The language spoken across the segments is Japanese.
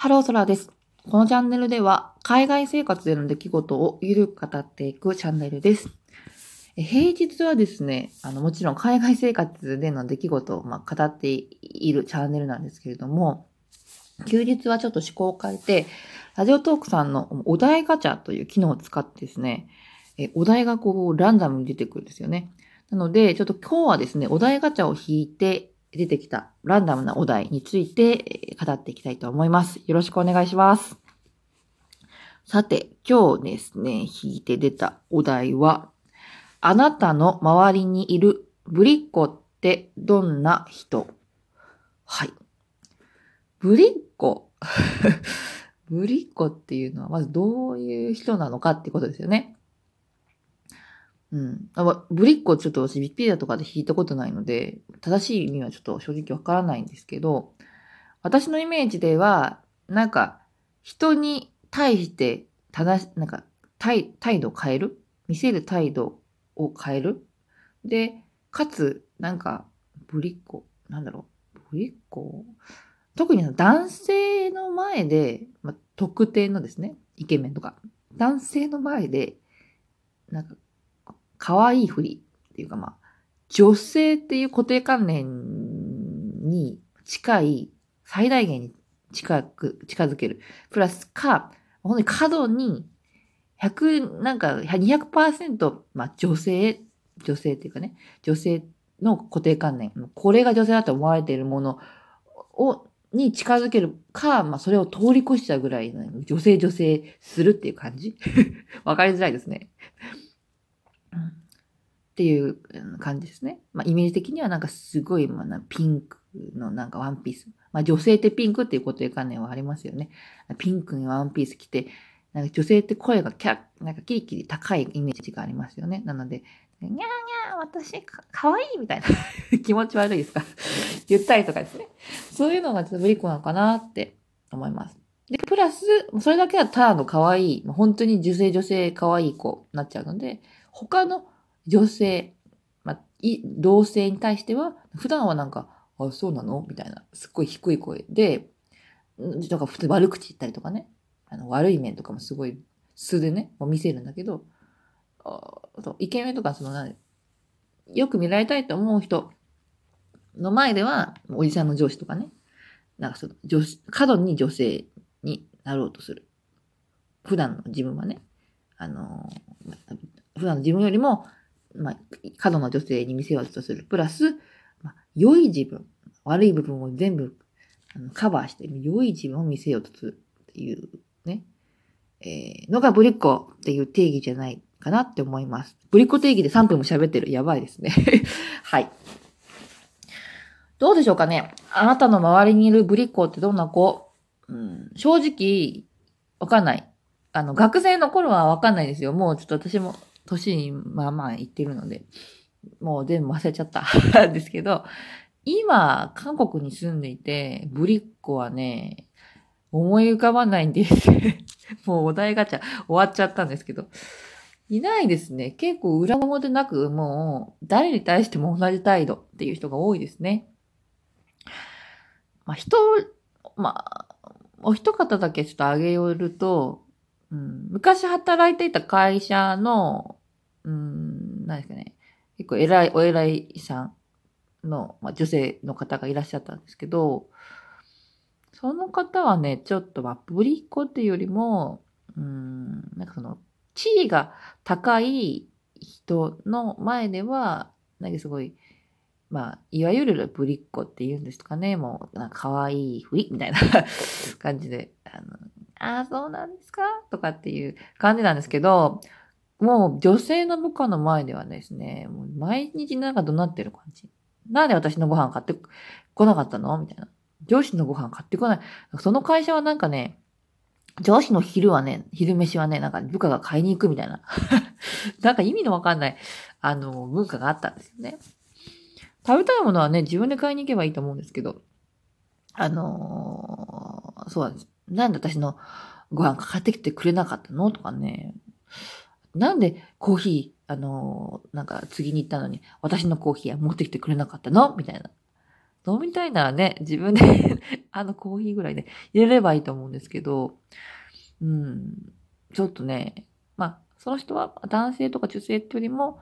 ハローソラです。このチャンネルでは、海外生活での出来事をゆるく語っていくチャンネルです。平日はですね、あの、もちろん海外生活での出来事を、ま、語っているチャンネルなんですけれども、休日はちょっと思考を変えて、ラジオトークさんのお題ガチャという機能を使ってですね、えお題がこう、ランダムに出てくるんですよね。なので、ちょっと今日はですね、お題ガチャを引いて、出てきたランダムなお題について語っていきたいと思います。よろしくお願いします。さて、今日ですね、引いて出たお題は、あなたの周りにいるぶりっ子ってどんな人？はい。ぶりっ子？ぶりっ子っていうのはまずどういう人なのかってことですよね。うん。あぶりっ子ちょっと私ビッピーダとかで弾いたことないので、正しい意味はちょっと正直わからないんですけど、私のイメージでは、なんか、人に対して正し、なんか、態態度を変える？見せる態度を変える？で、かつ、なんか、ぶりっ子、なんだろう、ぶりっ子特に男性の前で、まあ、特定のですね、イケメンとか、男性の前で、なんか、可愛いふりっていうかまあ、女性っていう固定観念に近い、最大限に近く、近づける。プラスか、本当に過度に、100、なんか200%、まあ女性、女性っていうかね、女性の固定観念、これが女性だと思われているものを、に近づけるか、まあそれを通り越しちゃうぐらい、女性女性するっていう感じ わかりづらいですね。っていう感じですね。まあ、イメージ的にはなんかすごい、まあ、ピンクのなんかワンピース。まあ、女性ってピンクっていう固定観念はありますよね。ピンクにワンピース着て、なんか女性って声がキャなんかキリキリ高いイメージがありますよね。なので、にゃーにゃー、私か、かわいいみたいな 気持ち悪いですか？言ったりとかですね。そういうのがちょっとブリッコなのかなって思います。で、プラス、それだけはただの可愛い、本当に女性女性可愛い子になっちゃうので、他の女性、まあ、い同性に対しては、普段はなんか、あ、そうなの？みたいな、すっごい低い声で、なんか普通悪口言ったりとかね、あの悪い面とかもすごい素でね、見せるんだけど、あそうイケメンとかそのな、よく見られたいと思う人の前では、おじさんの上司とかね、なんかその、女、過度に女性になろうとする。普段の自分はね、あの、普段の自分よりもまあ、過度な女性に見せようとする。プラス、まあ、良い自分、悪い部分を全部あのカバーして、良い自分を見せようとするっていうね、えー、のがブリッコっていう定義じゃないかなって思います。ブリッコ定義で3分も喋ってる。やばいですね。はい。どうでしょうかねあなたの周りにいるブリッコってどんな子？うん、正直、わかんない。あの、学生の頃はわかんないですよ。もうちょっと私も年にまあまあ行ってるので、もう全部忘れちゃった ですけど、今、韓国に住んでいて、ブリッコはね、思い浮かばないんです もうお題ガチャ終わっちゃったんですけど。いないですね。結構裏表なく、もう誰に対しても同じ態度っていう人が多いですね。まあ人、まあ、お一方だけちょっと挙げよると、うん、昔働いていた会社の、何ですかね。結構偉い、お偉いさんの、まあ、女性の方がいらっしゃったんですけど、その方はね、ちょっと、まあ、ぶりっ子っていうよりも、うん、なんかその、地位が高い人の前では、なんかすごい、まあ、いわゆるぶりっ子って言うんですかね。もう、なんか可愛いふりみたいな 感じで、あの、ああ、そうなんですか？とかっていう感じなんですけど、もう女性の部下の前ではですね、もう毎日なんか怒鳴ってる感じ。なんで私のご飯買ってこなかったの？みたいな。上司のご飯買ってこない。その会社はなんかね、上司の昼はね、昼飯はね、なんか部下が買いに行くみたいな。なんか意味のわかんない、あの、文化があったんですよね。食べたいものはね、自分で買いに行けばいいと思うんですけど、あのー、そうなんです。なんで私のご飯買ってきてくれなかったの？とかね。なんでコーヒー、あのー、なんか次に行ったのに、私のコーヒーは持ってきてくれなかったの？みたいな。飲みたいならね、自分で あのコーヒーぐらいで、ね、入れればいいと思うんですけど、うん、ちょっとね、まあ、その人は男性とか女性ってよりも、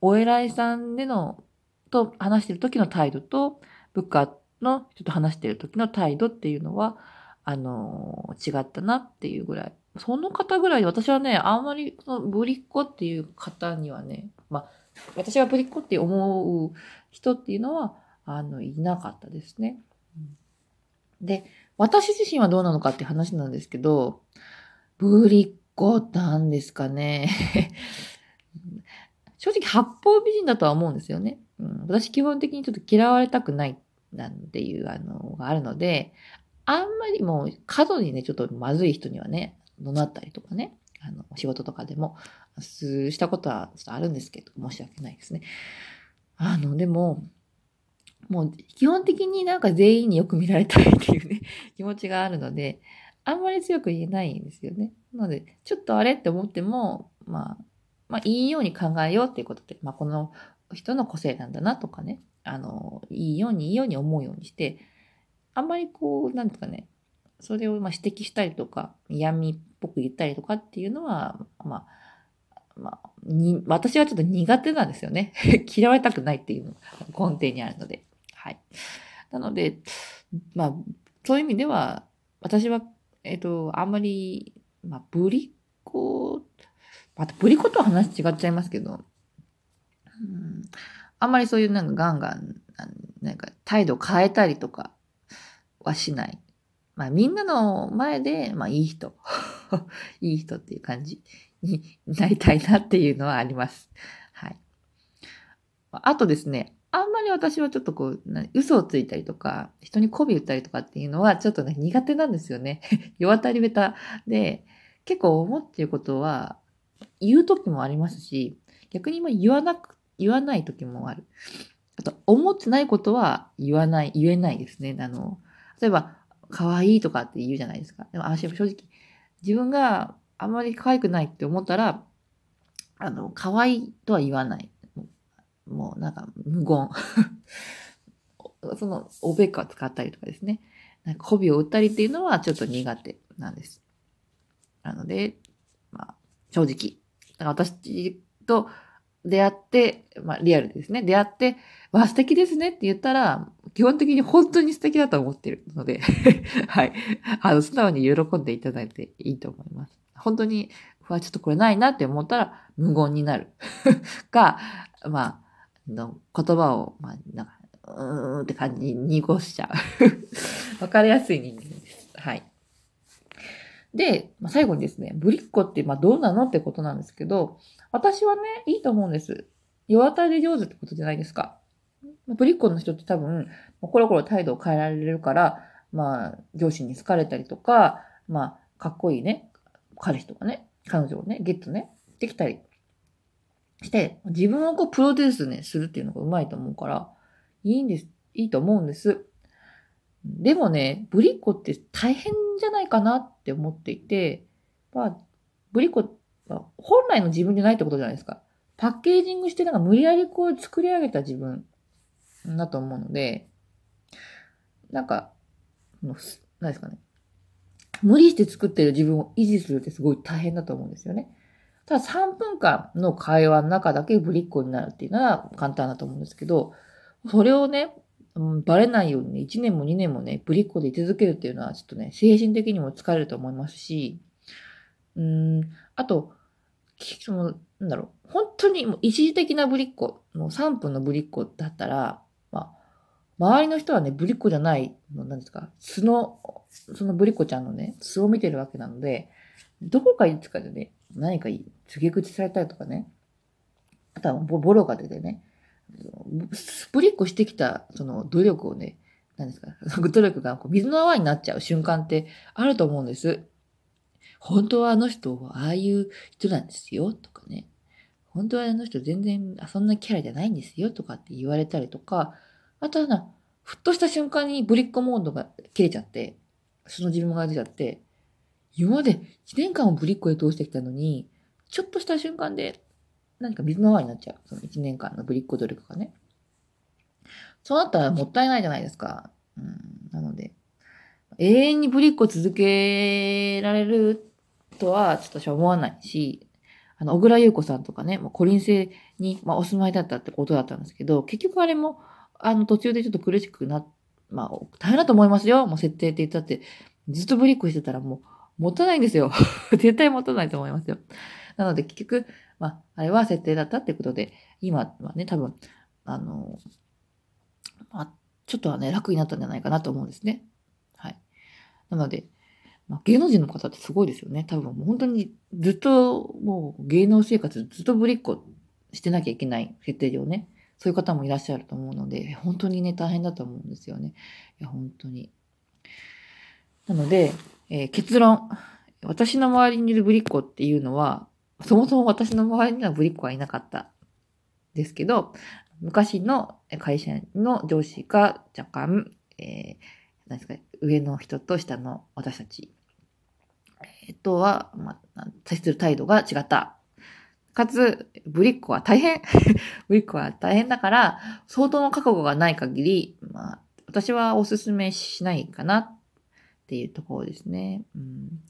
お偉いさんでの、と話してる時の態度と、部下の人と話してる時の態度っていうのは、あの、違ったなっていうぐらい。その方ぐらい私はね、あんまりそのぶりっ子っていう方にはね、まあ、私がぶりっ子って思う人っていうのは、あの、いなかったですね。で、私自身はどうなのかって話なんですけど、ぶりっ子なんですかね。正直八方美人だとは思うんですよね。うん、私基本的にちょっと嫌われたくないなんていうあのがあるので、あんまりもう過度にね、ちょっとまずい人にはね、怒鳴ったりとかね、あの、仕事とかでも、したことはちょっとあるんですけど、申し訳ないですね。あの、でも、もう基本的になんか全員によく見られたいっていうね、気持ちがあるので、あんまり強く言えないんですよね。なので、ちょっとあれって思っても、まあ、まあ、いいように考えようっていうことで、まあ、この人の個性なんだなとかね、あの、いいようにいいように思うようにして、あんまりこう、なんですかね、それをま指摘したりとか、嫌味っぽく言ったりとかっていうのは、まあ、まあ、に、私はちょっと苦手なんですよね。嫌われたくないっていうのが根底にあるので。はい。なので、まあ、そういう意味では、私は、えっ、と、あんまり、まあ、ぶりっ子、またぶりっ子とは話違っちゃいますけど、うん、あんまりそういうなんかガンガン、なんか態度変えたりとかはしない。まあみんなの前で、まあいい人、いい人っていう感じになりたいなっていうのはあります。はい。あとですね、あんまり私はちょっとこう、嘘をついたりとか、人に媚び打ったりとかっていうのはちょっとね、苦手なんですよね。世渡り下手で、結構思っていることは言う時もありますし、逆に今言わなく、言わない時もある。あと、思ってないことは言わない、言えないですね。あの、例えば、可愛いとかって言うじゃないですか。でも、私は正直、自分があまり可愛くないって思ったら、あの、可愛いとは言わない。もうなんか無言。その、おべっかを使ったりとかですね。なんか媚びを打ったりっていうのはちょっと苦手なんです。なので、まあ、正直。私と出会って、まあ、リアルですね。出会って、わ、素敵ですねって言ったら、基本的に本当に素敵だと思ってるので はい。あの、素直に喜んでいただいていいと思います。本当に、わ、ちょっとこれないなって思ったら、無言になる か、まあ、の言葉を、まあ、なんか、うーんって感じに濁しちゃう わかりやすい人間です。はい。で、まあ、最後にですね、ぶりっ子ってまあどうなのってことなんですけど、私はね、いいと思うんです。世渡り上手ってことじゃないですか。ぶりっ子の人って多分、コロコロ態度を変えられるから、まあ、上司に好かれたりとか、まあ、かっこいいね、彼氏とかね、彼女をね、ゲットね、できたりして、自分をこうプロデュースね、するっていうのがうまいと思うから、いいんです、いいと思うんです。でもね、ぶりっ子って大変じゃないかなって思っていて、まあ、ぶりっ子は本来の自分じゃないってことじゃないですか。パッケージングしてなんか無理やりこう作り上げた自分だと思うので、なんか、何ですかね。無理して作ってる自分を維持するってすごい大変だと思うんですよね。ただ3分間の会話の中だけぶりっ子になるっていうのは簡単だと思うんですけど、それをね、うん、バレないようにね、1年も2年もね、ぶりっ子で居続けるっていうのは、ちょっとね、精神的にも疲れると思いますし、うん、あと、その、なんだろう、本当にもう一時的なぶりっ子、もう3分のぶりっ子だったら、周りの人はね、ぶりっ子じゃない、なんですか、素の、そのぶりっ子ちゃんのね、素を見てるわけなので、どこかいつかでね、何か告げ口されたりとかね、あとはボロが出てね、スプリッコしてきた、その努力をね、何ですか、努力がこう水の泡になっちゃう瞬間ってあると思うんです。本当はあの人はああいう人なんですよ、とかね。本当はあの人全然そんなキャラじゃないんですよ、とかって言われたりとか、あとはな、ふっとした瞬間にブリッコモードが切れちゃって、その自分が出ちゃって、今まで1年間をブリッコで通してきたのに、ちょっとした瞬間で何か水の泡になっちゃう。その1年間のぶりっ子努力がね。そうなったらもったいないじゃないですか。うん、なので、永遠にぶりっ子続けられるとはちょっと私は思わないし、あの、小倉優子さんとかね、もうコリン星に、まあ、お住まいだったってことだったんですけど、結局あれも、あの、途中でちょっと苦しくな、まあ、大変だと思いますよ。もう設定って言ったって、ずっとぶりっ子してたらもう、持たないんですよ。絶対持たないと思いますよ。なので、結局、まあ、あれは設定だったってことで、今はね、多分、あの、まあ、ちょっとはね、楽になったんじゃないかなと思うんですね。はい。なので、まあ、芸能人の方ってすごいですよね。多分もう本当にずっともう芸能生活ずっとぶりっ子してなきゃいけない設定上ね。そういう方もいらっしゃると思うので、本当にね、大変だと思うんですよね。いや、本当に。なので、えー、結論。私の周りにいるぶりっ子っていうのは、そもそも私の周りにはぶりっ子はいなかったですけど、昔の会社の上司が若干、えー、何ですか、上の人と下の私たちえっとは、まあ、接する態度が違った。かつ、ぶりっ子は大変 ぶりっ子は大変だから、相当の覚悟がない限り、まあ、私はお勧めしないかなっていうところですね。うん、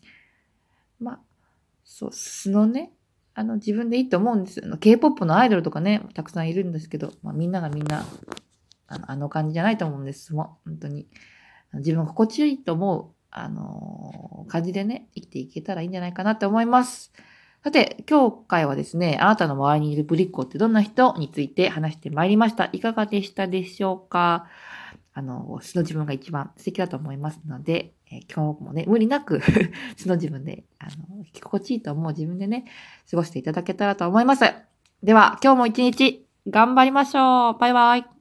まあ、そう、素のね、あの、自分でいいと思うんですよ。K-POP のアイドルとかね、たくさんいるんですけど、まあ、みんながみんな、あのあの感じじゃないと思うんです。もう、本当に。自分が心地よいと思うあの感じでね、生きていけたらいいんじゃないかなって思います。さて、今日回はですね、あなたの周りにいるぶりっ子ってどんな人について話してまいりました。いかがでしたでしょうか？あの、素の自分が一番素敵だと思いますので、えー、今日もね、無理なく 素の自分で、あの、着心地いいと思う自分でね、過ごしていただけたらと思います。では、今日も一日頑張りましょう。バイバイ。